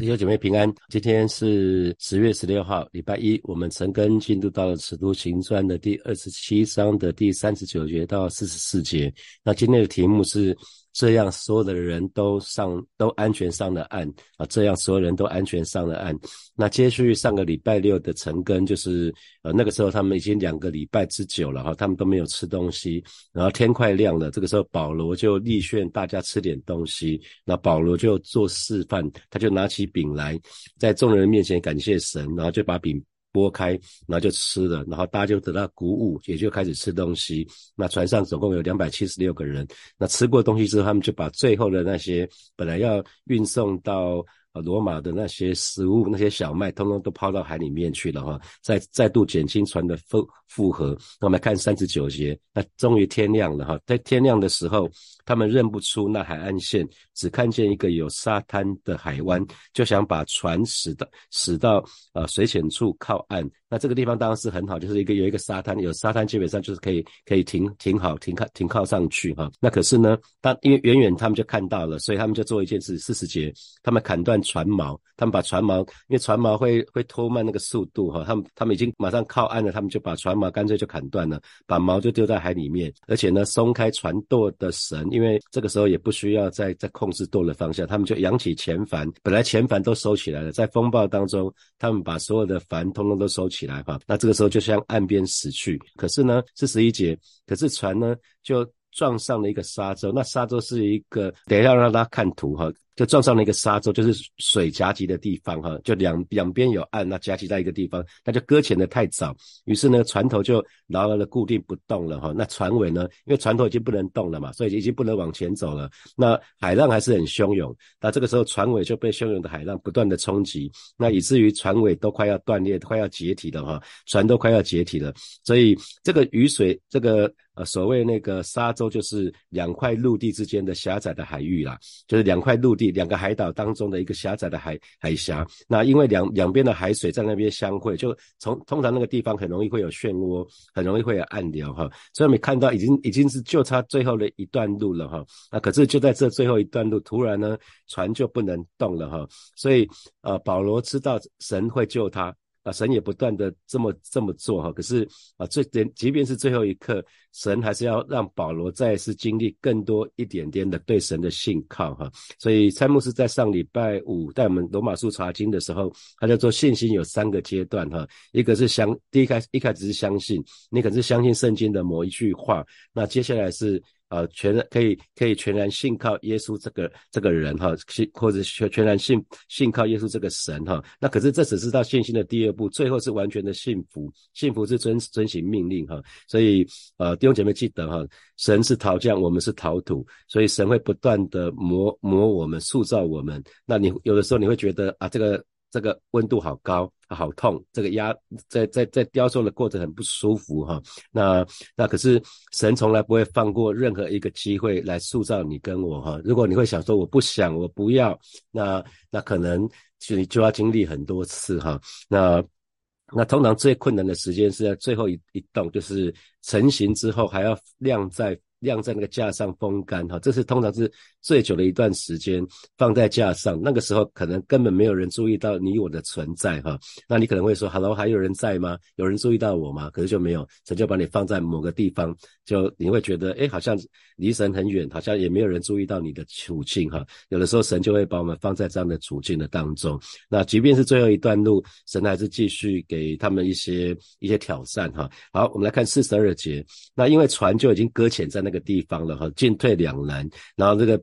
弟兄姐妹平安，今天是十月十六号，礼拜一。我们陈根进度到了《使徒行传》的第二十七章的第三十九节到四十四节。那今天的题目是。这样，所有的人都上都安全上了岸啊！这样，所有人都安全上了岸。那接续上个礼拜六的晨更，就是呃那个时候他们已经两个礼拜之久了哈，他们都没有吃东西。然后天快亮了，这个时候保罗就力劝大家吃点东西。那保罗就做示范，他就拿起饼来，在众人面前感谢神，然后就把饼。拨开，然后就吃了，然后大家就得到鼓舞，也就开始吃东西。那船上总共有两百七十六个人，那吃过东西之后，他们就把最后的那些本来要运送到。啊，罗马的那些食物、那些小麦，通通都抛到海里面去了哈，再再度减轻船的负负荷。那我们看三十九节，那终于天亮了哈，在天亮的时候，他们认不出那海岸线，只看见一个有沙滩的海湾，就想把船驶到驶到呃水浅处靠岸。那这个地方当然是很好，就是一个有一个沙滩，有沙滩基本上就是可以可以停停好停靠停靠上去哈。那可是呢，当因为远远他们就看到了，所以他们就做一件事，四十节，他们砍断。船锚，他们把船锚，因为船锚会会拖慢那个速度哈，他们他们已经马上靠岸了，他们就把船锚干脆就砍断了，把锚就丢在海里面，而且呢松开船舵的绳，因为因为这个时候也不需要再再控制舵的方向，他们就扬起前帆，本来前帆都收起来了，在风暴当中，他们把所有的帆通通都收起来哈，那这个时候就向岸边驶去，可是呢是十一节，可是船呢就撞上了一个沙洲，那沙洲是一个，等一下让大家看图哈。就撞上了一个沙洲，就是水夹击的地方哈，就两两边有岸，那夹击在一个地方，那就搁浅的太早，于是呢船头就牢牢的固定不动了哈，那船尾呢，因为船头已经不能动了嘛，所以已经不能往前走了，那海浪还是很汹涌，那这个时候船尾就被汹涌的海浪不断的冲击，那以至于船尾都快要断裂，快要解体了哈，船都快要解体了，所以这个雨水这个呃。所谓那个沙洲，就是两块陆地之间的狭窄的海域啦，就是两块陆地、两个海岛当中的一个狭窄的海海峡。那因为两两边的海水在那边相会，就从通常那个地方很容易会有漩涡，很容易会有暗流哈。所以我们看到已经已经是就差最后的一段路了哈。那可是就在这最后一段路，突然呢船就不能动了哈。所以呃保罗知道神会救他。啊，神也不断的这么这么做哈，可是啊，最连即便是最后一刻，神还是要让保罗再次经历更多一点点的对神的信靠哈。所以蔡牧师在上礼拜五带我们罗马书查经的时候，他就说信心有三个阶段哈，一个是相第一开一开始是相信，你可是相信圣经的某一句话，那接下来是。呃，全然可以可以全然信靠耶稣这个这个人哈，信或者全全然信信靠耶稣这个神哈。那可是这只是到信心的第二步，最后是完全的幸福，幸福是遵遵行命令哈。所以呃，弟兄姐妹记得哈，神是陶匠，我们是陶土，所以神会不断的磨磨我们，塑造我们。那你有的时候你会觉得啊，这个。这个温度好高，好痛，这个压在在在雕塑的过程很不舒服哈。那那可是神从来不会放过任何一个机会来塑造你跟我哈。如果你会想说我不想我不要，那那可能就你就要经历很多次哈。那那通常最困难的时间是在最后一一动，就是成型之后还要晾在。晾在那个架上风干哈，这是通常是最久的一段时间放在架上。那个时候可能根本没有人注意到你我的存在哈。那你可能会说：“Hello，还有人在吗？有人注意到我吗？”可是就没有，神就把你放在某个地方，就你会觉得哎，好像离神很远，好像也没有人注意到你的处境哈。有的时候神就会把我们放在这样的处境的当中。那即便是最后一段路，神还是继续给他们一些一些挑战哈。好，我们来看四十二节。那因为船就已经搁浅在那。这个地方了哈，进退两难。然后这个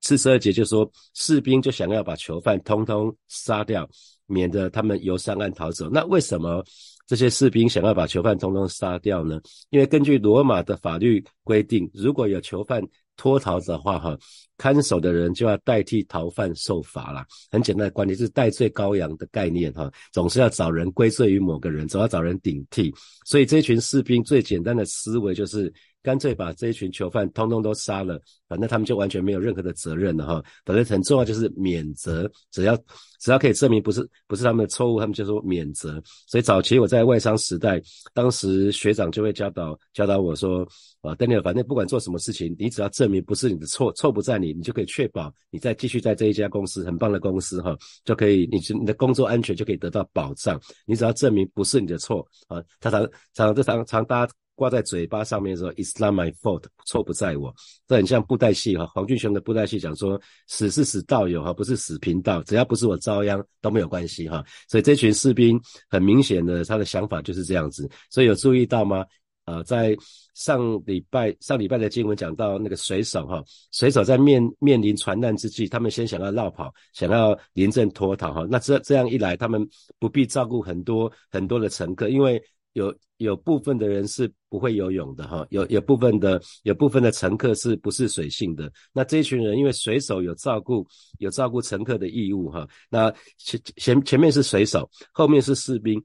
四十二节就说，士兵就想要把囚犯通通杀掉，免得他们由上岸逃走。那为什么这些士兵想要把囚犯通通杀掉呢？因为根据罗马的法律规定，如果有囚犯脱逃的话，哈，看守的人就要代替逃犯受罚了。很简单的观点，是代罪羔羊的概念，哈，总是要找人归罪于某个人，总要找人顶替。所以这群士兵最简单的思维就是。干脆把这一群囚犯通通都杀了，反正他们就完全没有任何的责任了哈。反正很重要就是免责，只要只要可以证明不是不是他们的错误，他们就说免责。所以早期我在外商时代，当时学长就会教导教导我说，啊，Daniel，反正不管做什么事情，你只要证明不是你的错，错不在你，你就可以确保你再继续在这一家公司很棒的公司哈，就可以你你的工作安全就可以得到保障。你只要证明不是你的错啊，他常常常常常大。挂在嘴巴上面说 "It's not my fault"，错不在我。这很像布袋戏哈，黄俊雄的布袋戏讲说死是死道友哈，不是死贫道，只要不是我遭殃都没有关系哈。所以这群士兵很明显的他的想法就是这样子。所以有注意到吗？呃，在上礼拜上礼拜的经文讲到那个水手哈，水手在面面临船难之际，他们先想要绕跑，想要临阵脱逃哈。那这这样一来，他们不必照顾很多很多的乘客，因为。有有部分的人是不会游泳的哈，有有部分的有部分的乘客是不是水性的？那这一群人因为水手有照顾有照顾乘客的义务哈，那前前前面是水手，后面是士兵，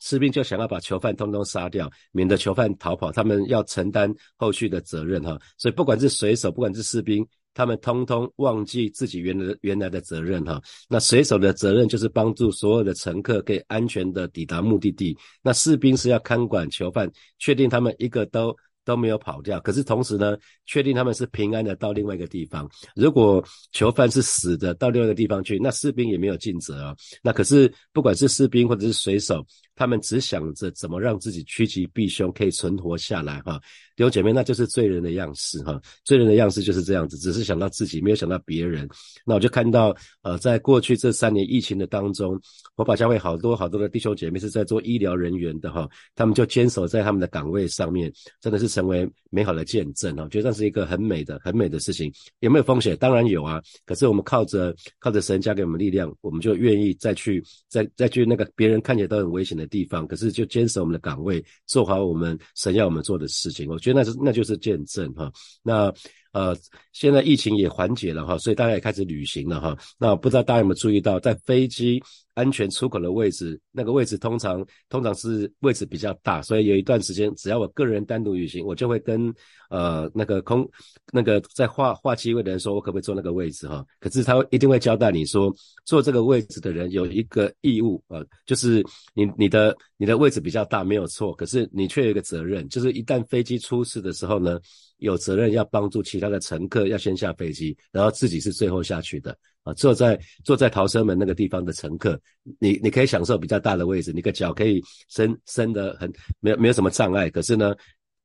士兵就想要把囚犯通通杀掉，免得囚犯逃跑，他们要承担后续的责任哈。所以不管是水手，不管是士兵。他们通通忘记自己原来原来的责任哈，那水手的责任就是帮助所有的乘客可以安全的抵达目的地，那士兵是要看管囚犯，确定他们一个都。都没有跑掉，可是同时呢，确定他们是平安的到另外一个地方。如果囚犯是死的到另外一个地方去，那士兵也没有尽责啊。那可是不管是士兵或者是水手，他们只想着怎么让自己趋吉避凶，可以存活下来哈。弟兄姐妹，那就是罪人的样式哈。罪人的样式就是这样子，只是想到自己，没有想到别人。那我就看到呃，在过去这三年疫情的当中，我把教会好多好多的弟兄姐妹是在做医疗人员的哈，他们就坚守在他们的岗位上面，真的是。成为美好的见证啊，觉得这是一个很美的、很美的事情。有没有风险？当然有啊。可是我们靠着靠着神加给我们力量，我们就愿意再去再再去那个别人看起来都很危险的地方，可是就坚守我们的岗位，做好我们神要我们做的事情。我觉得那是那就是见证哈。那呃，现在疫情也缓解了哈，所以大家也开始旅行了哈。那不知道大家有没有注意到，在飞机。安全出口的位置，那个位置通常通常是位置比较大，所以有一段时间，只要我个人单独旅行，我就会跟呃那个空那个在划划机位的人说，我可不可以坐那个位置哈？可是他一定会交代你说，坐这个位置的人有一个义务啊，就是你你的你的位置比较大没有错，可是你却有一个责任，就是一旦飞机出事的时候呢，有责任要帮助其他的乘客要先下飞机，然后自己是最后下去的。啊，坐在坐在逃生门那个地方的乘客，你你可以享受比较大的位置，你的脚可以伸伸得很没有没有什么障碍。可是呢，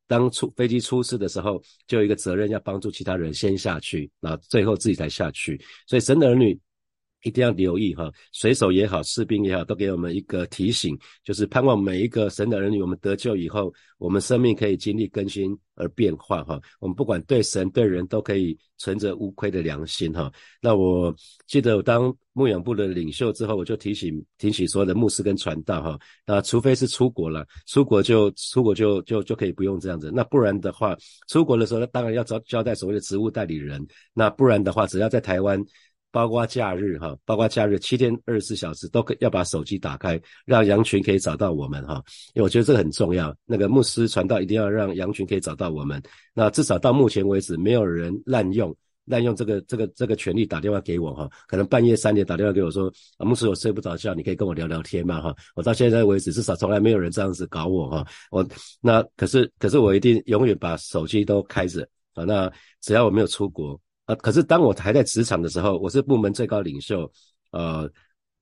当出飞机出事的时候，就有一个责任要帮助其他人先下去，然后最后自己才下去。所以神的儿女。一定要留意哈，水手也好，士兵也好，都给我们一个提醒，就是盼望每一个神的儿女，我们得救以后，我们生命可以经历更新而变化哈。我们不管对神对人都可以存着无愧的良心哈。那我记得我当牧养部的领袖之后，我就提醒提醒所有的牧师跟传道哈，那除非是出国了，出国就出国就就就可以不用这样子。那不然的话，出国的时候当然要交交代所谓的职务代理人。那不然的话，只要在台湾。包括假日哈，包括假日七天二十四小时都可要把手机打开，让羊群可以找到我们哈。因为我觉得这个很重要。那个牧师传道一定要让羊群可以找到我们。那至少到目前为止，没有人滥用滥用这个这个这个权利打电话给我哈。可能半夜三点打电话给我说，啊，牧师我睡不着觉，你可以跟我聊聊天嘛哈。我到现在为止，至少从来没有人这样子搞我哈。我那可是可是我一定永远把手机都开着啊。那只要我没有出国。可是当我还在职场的时候，我是部门最高领袖，呃，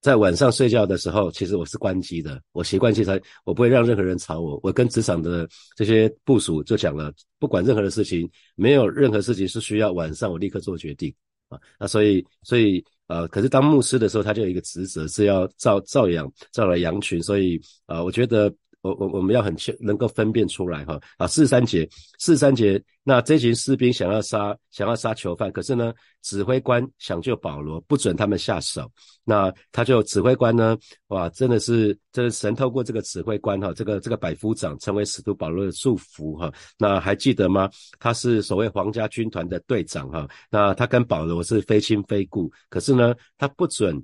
在晚上睡觉的时候，其实我是关机的。我习惯性才，我不会让任何人吵我。我跟职场的这些部署就讲了，不管任何的事情，没有任何事情是需要晚上我立刻做决定啊。那所以，所以呃，可是当牧师的时候，他就有一个职责是要照照养照来羊群，所以啊，我觉得。我我我们要很清能够分辨出来哈啊四三节四三节那这群士兵想要杀想要杀囚犯，可是呢指挥官想救保罗，不准他们下手。那他就指挥官呢哇真的是这神透过这个指挥官哈这个这个百夫长成为使徒保罗的祝福哈。那还记得吗？他是所谓皇家军团的队长哈。那他跟保罗是非亲非故，可是呢他不准。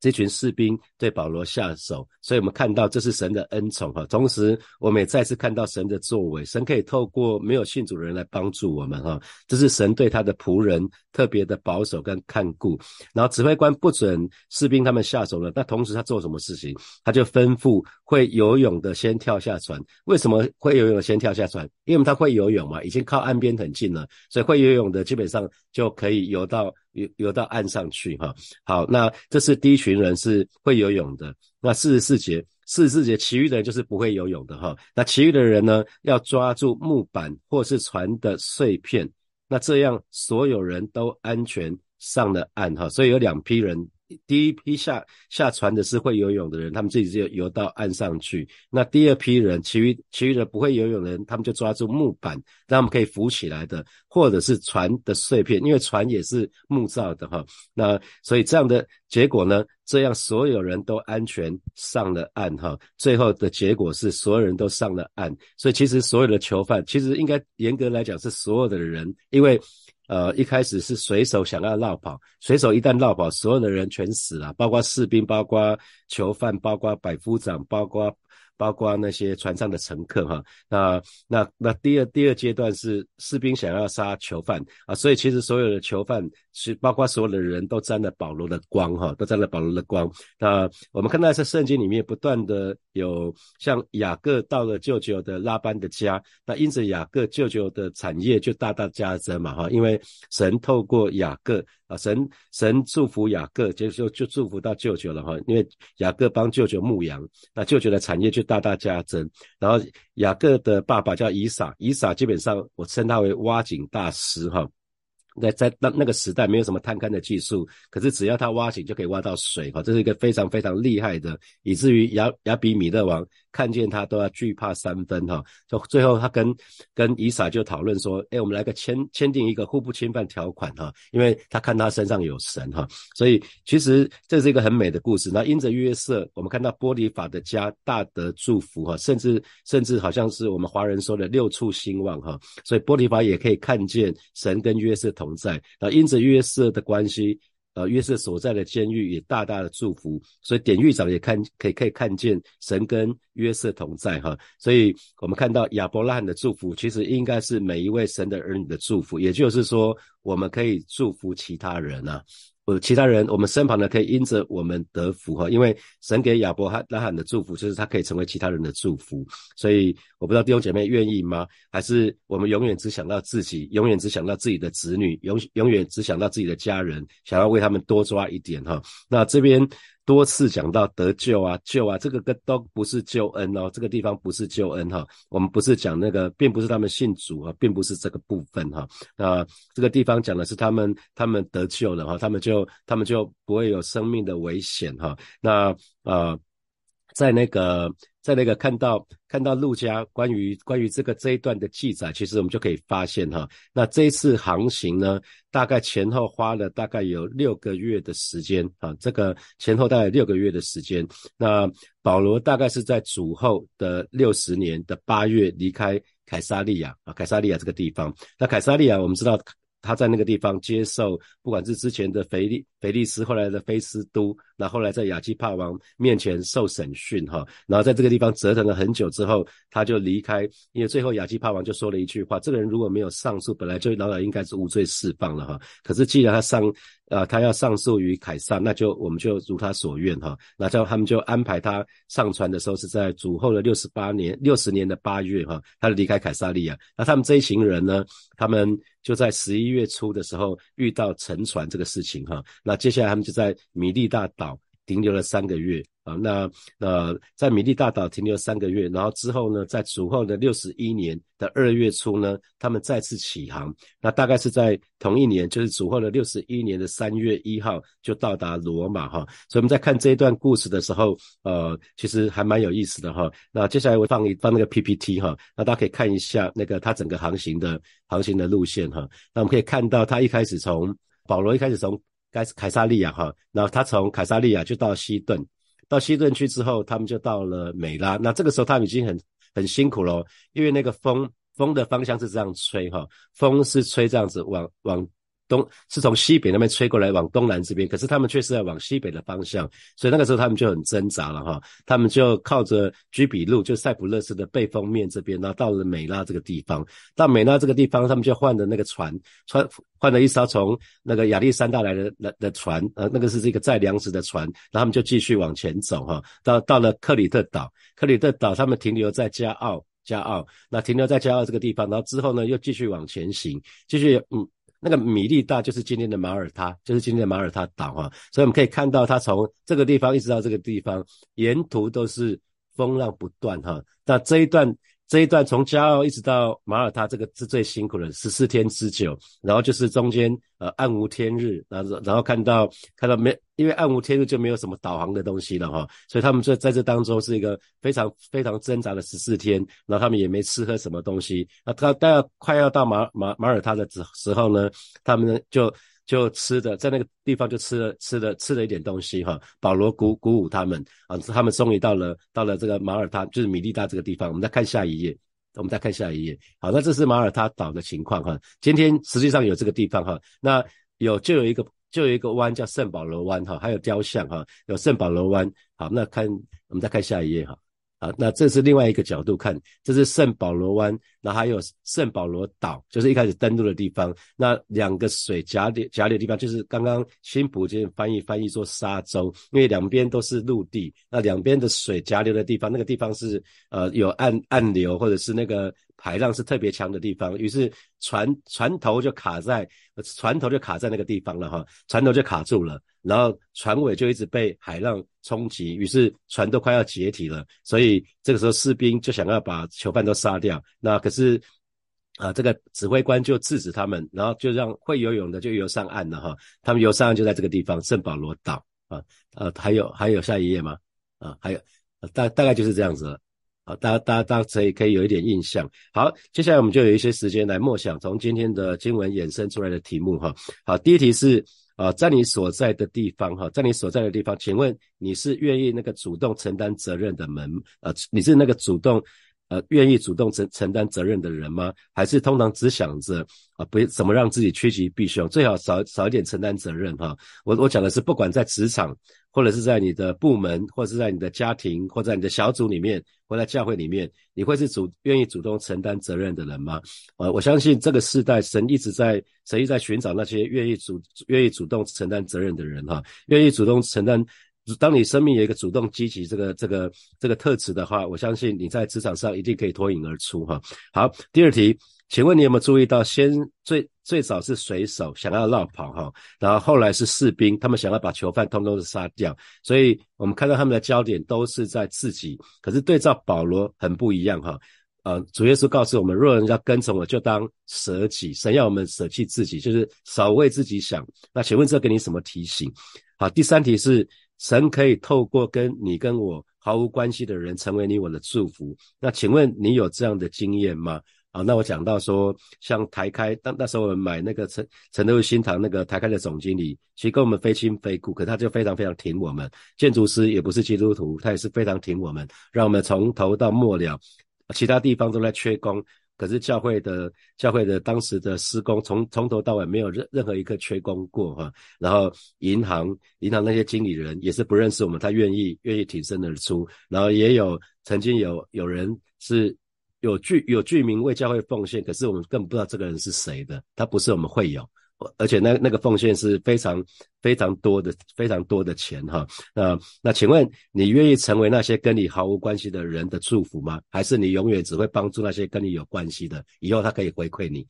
这群士兵对保罗下手，所以我们看到这是神的恩宠哈。同时，我们也再次看到神的作为，神可以透过没有信主的人来帮助我们哈。这是神对他的仆人特别的保守跟看顾。然后指挥官不准士兵他们下手了，那同时他做什么事情？他就吩咐会游泳的先跳下船。为什么会游泳的先跳下船？因为他会游泳嘛，已经靠岸边很近了，所以会游泳的基本上就可以游到。游游到岸上去哈，好，那这是第一群人是会游泳的。那四十四节，四十四节，其余的人就是不会游泳的哈。那其余的人呢，要抓住木板或是船的碎片，那这样所有人都安全上了岸哈。所以有两批人。第一批下下船的是会游泳的人，他们自己就游到岸上去。那第二批人，其余其余的不会游泳的人，他们就抓住木板，让他们可以浮起来的，或者是船的碎片，因为船也是木造的哈。那所以这样的结果呢，这样所有人都安全上了岸哈。最后的结果是所有人都上了岸。所以其实所有的囚犯，其实应该严格来讲是所有的人，因为。呃，一开始是水手想要绕跑，水手一旦绕跑，所有的人全死了，包括士兵，包括囚犯，包括百夫长，包括。包括那些船上的乘客哈，那那那第二第二阶段是士兵想要杀囚犯啊，所以其实所有的囚犯是包括所有的人都沾了保罗的光哈，都沾了保罗的光。那我们看到在圣经里面不断的有像雅各到了舅舅的拉班的家，那因此雅各舅舅的产业就大大加增嘛哈，因为神透过雅各。啊，神神祝福雅各，就就就祝福到舅舅了哈，因为雅各帮舅舅牧羊，那舅舅的产业就大大加增。然后雅各的爸爸叫以撒，以撒基本上我称他为挖井大师哈。在在那那个时代没有什么探勘的技术，可是只要他挖井就可以挖到水哈，这是一个非常非常厉害的，以至于亚亚比米勒王看见他都要惧怕三分哈。就最后他跟跟以撒就讨论说，哎，我们来个签签订一个互不侵犯条款哈，因为他看他身上有神哈，所以其实这是一个很美的故事。那因着约瑟，我们看到波利法的家大得祝福哈，甚至甚至好像是我们华人说的六处兴旺哈，所以波利法也可以看见神跟约瑟。同在，那因着约瑟的关系，呃，约瑟所在的监狱也大大的祝福，所以典狱长也看可以可以看见神跟约瑟同在哈，所以我们看到亚伯拉罕的祝福，其实应该是每一位神的儿女的祝福，也就是说，我们可以祝福其他人啊。呃，其他人，我们身旁的可以因着我们得福哈，因为神给亚伯拉罕的祝福，就是他可以成为其他人的祝福。所以我不知道弟兄姐妹愿意吗？还是我们永远只想到自己，永远只想到自己的子女，永永远只想到自己的家人，想要为他们多抓一点哈。那这边。多次讲到得救啊，救啊，这个跟都不是救恩哦，这个地方不是救恩哈，我们不是讲那个，并不是他们信主啊，并不是这个部分哈，那这个地方讲的是他们他们得救了哈，他们就他们就不会有生命的危险哈，那呃，在那个。在那个看到看到陆家关于关于这个这一段的记载，其实我们就可以发现哈，那这一次航行呢，大概前后花了大概有六个月的时间啊，这个前后大概六个月的时间。那保罗大概是在主后的六十年的八月离开凯撒利亚啊，凯撒利亚这个地方。那凯撒利亚我们知道。他在那个地方接受，不管是之前的腓利腓利斯，后来的菲斯都，那后来在亚基帕王面前受审讯哈，然后在这个地方折腾了很久之后，他就离开，因为最后亚基帕王就说了一句话：这个人如果没有上诉，本来就老早应该是无罪释放了哈。可是既然他上。啊，他要上诉于凯撒，那就我们就如他所愿哈。那叫他们就安排他上船的时候是在主后的六十八年六十年的八月哈，他离开凯撒利亚。那他们这一行人呢，他们就在十一月初的时候遇到沉船这个事情哈。那接下来他们就在米利大岛停留了三个月。啊，那呃，在米利大岛停留三个月，然后之后呢，在主后的六十一年的二月初呢，他们再次起航。那大概是在同一年，就是主后的六十一年的三月一号就到达罗马哈。所以我们在看这一段故事的时候，呃，其实还蛮有意思的哈。那接下来我放一放那个 PPT 哈，那大家可以看一下那个他整个航行的航行的路线哈。那我们可以看到，他一开始从保罗一开始从该是凯撒利亚哈，然后他从凯撒利亚就到西顿。到西顿去之后，他们就到了美拉。那这个时候他们已经很很辛苦了，因为那个风风的方向是这样吹哈，风是吹这样子往往东是从西北那边吹过来往东南这边，可是他们却是在往西北的方向，所以那个时候他们就很挣扎了哈，他们就靠着居比路，就塞浦路斯的背风面这边，然后到了美拉这个地方，到美拉这个地方，他们就换的那个船，船换了一艘从那个亚历山大来的的的船，呃，那个是这个载粮食的船，然后他们就继续往前走哈，到到了克里特岛，克里特岛他们停留在加奥，加奥，那停留在加奥这个地方，然后之后呢又继续往前行，继续嗯。那个米利大就是今天的马耳他，就是今天的马耳他岛啊，所以我们可以看到，它从这个地方一直到这个地方，沿途都是风浪不断哈。那这一段。这一段从加奥一直到马耳他，这个是最辛苦的，十四天之久。然后就是中间呃暗无天日，然后然后看到看到没，因为暗无天日就没有什么导航的东西了哈，所以他们在在这当中是一个非常非常挣扎的十四天。然后他们也没吃喝什么东西。那他大要快要到马马马耳他的时时候呢，他们呢就。就吃的，在那个地方就吃了吃了吃了一点东西哈。保罗鼓鼓舞他们啊，他们终于到了到了这个马耳他，就是米利达这个地方。我们再看下一页，我们再看下一页。好，那这是马耳他岛的情况哈。今天实际上有这个地方哈，那有就有一个就有一个湾叫圣保罗湾哈，还有雕像哈，有圣保罗湾。好，那看我们再看下一页哈。啊，那这是另外一个角度看，这是圣保罗湾，那还有圣保罗岛，就是一开始登陆的地方。那两个水夹点夹的地方，就是刚刚新普京翻译翻译做沙洲，因为两边都是陆地，那两边的水夹流的地方，那个地方是呃有暗暗流或者是那个。海浪是特别强的地方，于是船船头就卡在船头就卡在那个地方了哈，船头就卡住了，然后船尾就一直被海浪冲击，于是船都快要解体了，所以这个时候士兵就想要把囚犯都杀掉，那可是啊这个指挥官就制止他们，然后就让会游泳的就游上岸了哈，他们游上岸就在这个地方圣保罗岛啊，呃还有还有下一页吗？啊还有大大概就是这样子了。好，大家大家大家可以可以有一点印象。好，接下来我们就有一些时间来默想从今天的经文衍生出来的题目哈。好，第一题是啊，在你所在的地方哈，在你所在的地方，请问你是愿意那个主动承担责任的门呃，你是那个主动呃愿意主动承承担责任的人吗？还是通常只想着啊不怎么让自己趋吉避凶，最好少少一点承担责任哈？我我讲的是不管在职场。或者是在你的部门，或者是在你的家庭，或在你的小组里面，或在教会里面，你会是主愿意主动承担责任的人吗？呃，我相信这个时代，神一直在神一直在寻找那些愿意主愿意主动承担责任的人哈，愿意主动承担。当你生命有一个主动积极这个这个这个特质的话，我相信你在职场上一定可以脱颖而出哈。好，第二题。请问你有没有注意到，先最最早是水手想要绕跑哈，然后后来是士兵，他们想要把囚犯通通的杀掉，所以我们看到他们的焦点都是在自己。可是对照保罗很不一样哈，呃，主耶稣告诉我们，若人要跟从我，就当舍己，神要我们舍弃自己，就是少为自己想。那请问这给你什么提醒？好，第三题是，神可以透过跟你跟我毫无关系的人，成为你我的祝福。那请问你有这样的经验吗？啊，那我讲到说，像台开，当那时候我们买那个陈陈德新堂那个台开的总经理，其实跟我们非亲非故，可他就非常非常挺我们。建筑师也不是基督徒，他也是非常挺我们，让我们从头到末了，其他地方都在缺工，可是教会的教会的当时的施工，从从头到尾没有任任何一个缺工过哈。然后银行银行那些经理人也是不认识我们，他愿意愿意挺身而出。然后也有曾经有有人是。有居有居民为教会奉献，可是我们更不知道这个人是谁的，他不是我们会友，而且那那个奉献是非常非常多的非常多的钱哈。那那请问你愿意成为那些跟你毫无关系的人的祝福吗？还是你永远只会帮助那些跟你有关系的？以后他可以回馈你，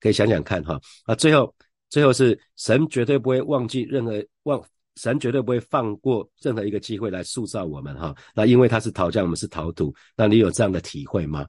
可以想想看哈。那最后最后是神绝对不会忘记任何忘，神绝对不会放过任何一个机会来塑造我们哈。那因为他是陶匠，我们是陶土，那你有这样的体会吗？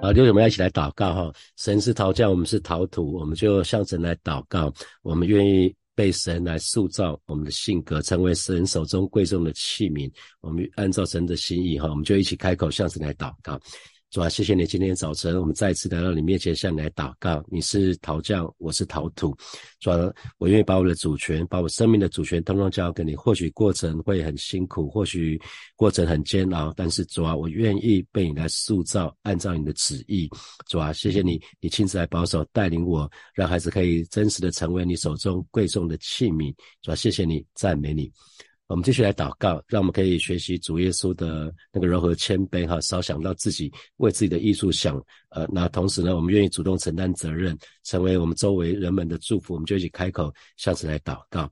啊，就我们要一起来祷告哈！神是陶匠，我们是陶土，我们就向神来祷告。我们愿意被神来塑造我们的性格，成为神手中贵重的器皿。我们按照神的心意哈，我们就一起开口向神来祷告。主啊，谢谢你今天早晨，我们再次来到你面前，向你来祷告。你是陶匠，我是陶土。主啊，我愿意把我的主权，把我生命的主权，通通交给你。或许过程会很辛苦，或许过程很煎熬，但是主啊，我愿意被你来塑造，按照你的旨意。主啊，谢谢你，你亲自来保守带领我，让孩子可以真实的成为你手中贵重的器皿。主啊，谢谢你，赞美你。我们继续来祷告，让我们可以学习主耶稣的那个柔和谦卑哈，少想到自己为自己的艺术想，呃，那同时呢，我们愿意主动承担责任，成为我们周围人们的祝福，我们就一起开口向神来祷告。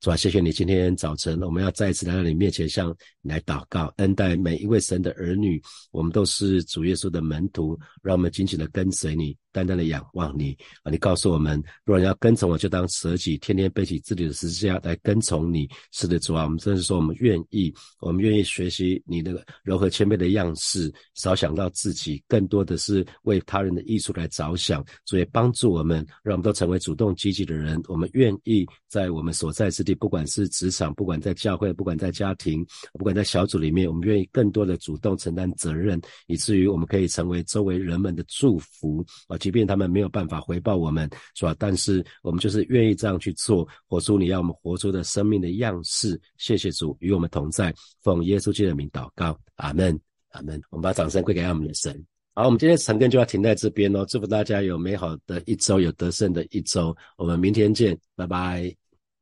主啊，谢谢你今天早晨，我们要再一次来到你面前，向你来祷告，恩待每一位神的儿女。我们都是主耶稣的门徒，让我们紧紧的跟随你，单单的仰望你啊！你告诉我们，若人要跟从我，就当舍己，天天背起自己的十字架来跟从你。是的，主啊，我们真是说，我们愿意，我们愿意学习你那个柔和谦卑的样式，少想到自己，更多的是为他人的益处来着想。所以帮助我们，让我们都成为主动积极的人。我们愿意在我们所在之地。不管是职场，不管在教会，不管在家庭，不管在小组里面，我们愿意更多的主动承担责任，以至于我们可以成为周围人们的祝福啊！即便他们没有办法回报我们，是吧？但是我们就是愿意这样去做，活出你要我们活出的生命的样式。谢谢主与我们同在，奉耶稣基督的名祷告，阿门，阿门。我们把掌声归给我们的神。好，我们今天晨更就要停在这边哦。祝福大家有美好的一周，有得胜的一周。我们明天见，拜拜。